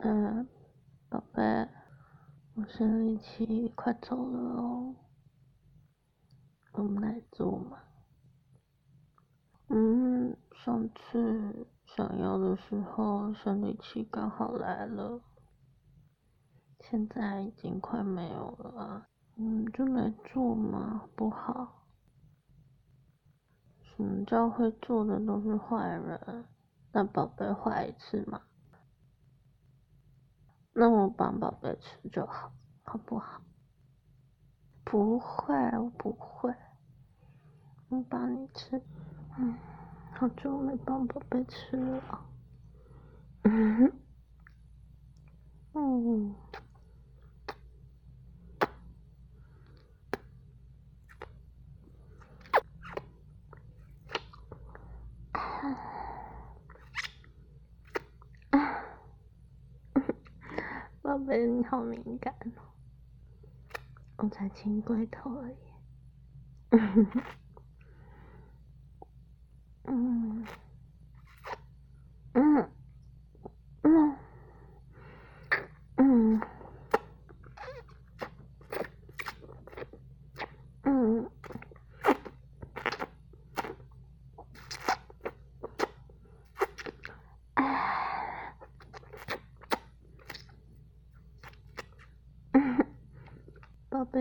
嗯，宝贝，我生理期快走了哦，我们来做嘛。嗯，上次想要的时候生理期刚好来了，现在已经快没有了，嗯，就来做嘛，不好。什么叫会做的都是坏人？那宝贝坏一次嘛？那我帮宝贝吃就好，好不好？不会，我不会，我帮你吃。嗯，好久没帮宝贝吃了。嗯，嗯。宝贝，你好敏感哦，我才亲龟头而已。嗯，嗯，嗯，嗯，嗯。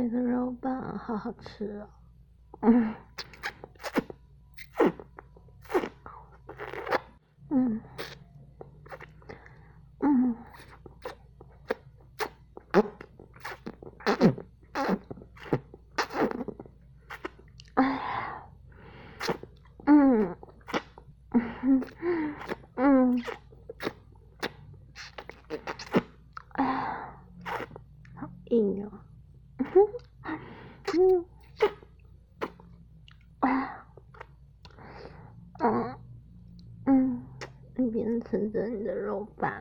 你的肉棒好好吃哦。嗯。嗯。哎呀。嗯。嗯。嗯。哎呀，好硬哦。嗯。啊。嗯。嗯。一吃着你的肉棒，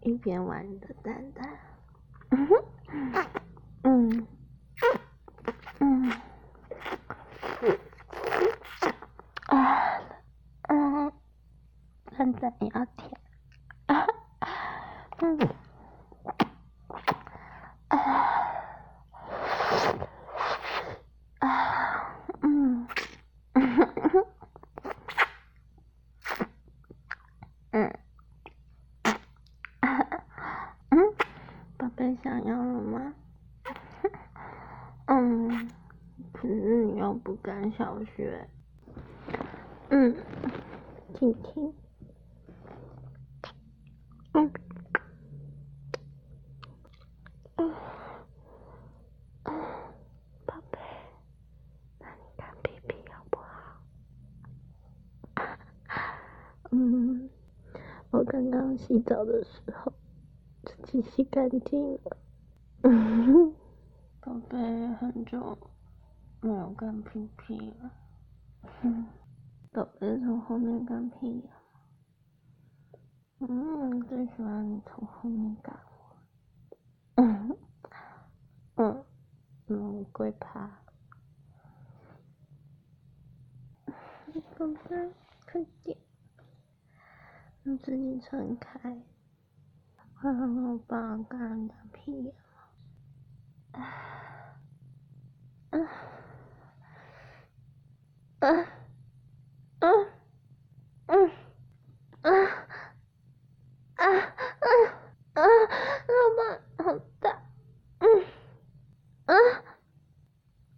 一边玩你的蛋蛋。嗯。嗯。嗯。啊。嗯。蛋蛋要舔。啊。嗯。嗯，嗯，宝贝想要了吗？嗯，可是你又不敢小学。嗯，听听。嗯，嗯，宝贝，那你看屁屁好不好？嗯。我刚刚洗澡的时候，自己洗干净了。宝贝，很久没有干屁屁了。宝贝从后面干屁呀？嗯，最喜欢你从后面干我。嗯，嗯，嗯，龟趴。宝贝，快点。让自己撑开，快让我爸干人家屁啊！啊啊啊啊啊啊啊啊！老爸好大，嗯啊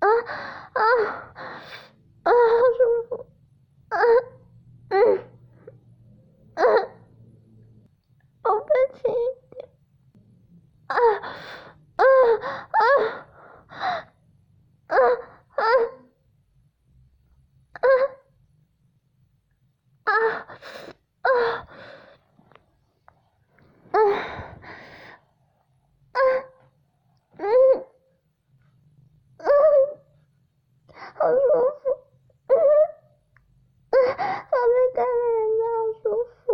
啊啊！好舒服，好被干的人家好舒服。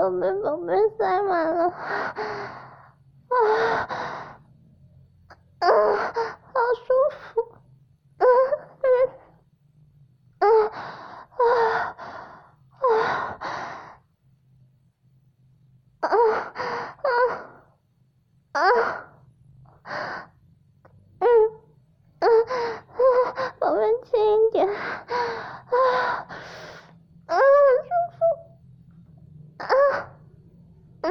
都没宝贝塞满了。近一点，啊，啊，舒服，啊，嗯，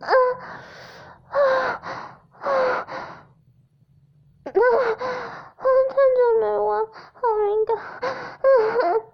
啊，啊，啊，啊，啊，太久没玩，好敏感，啊。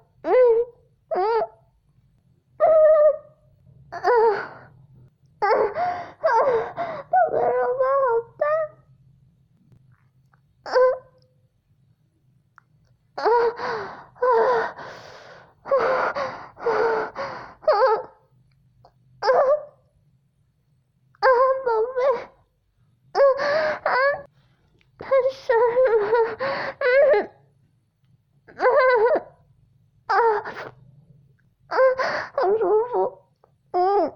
好舒服，嗯，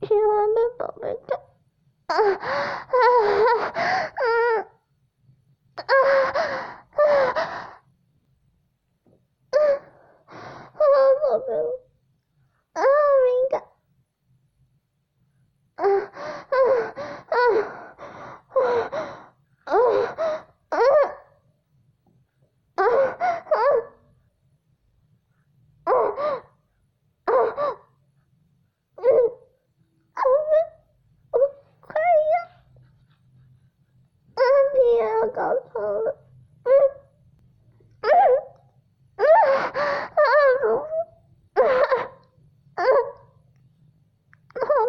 喜欢被宝贝看。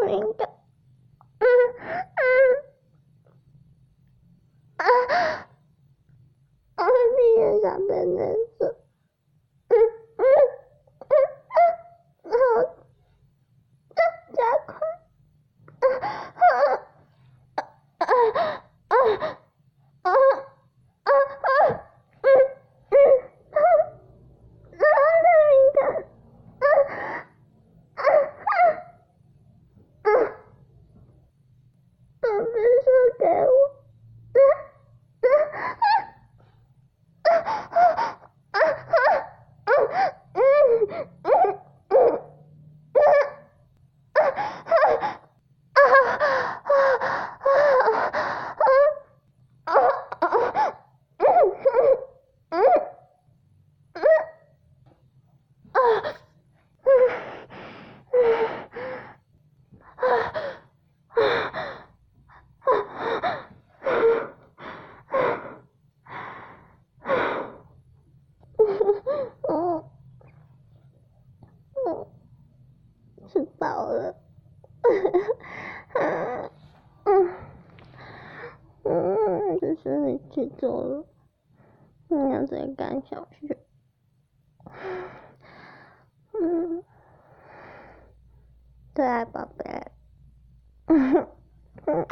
morning, but 去走了，你要再干下去。嗯，对，宝贝。嗯嗯。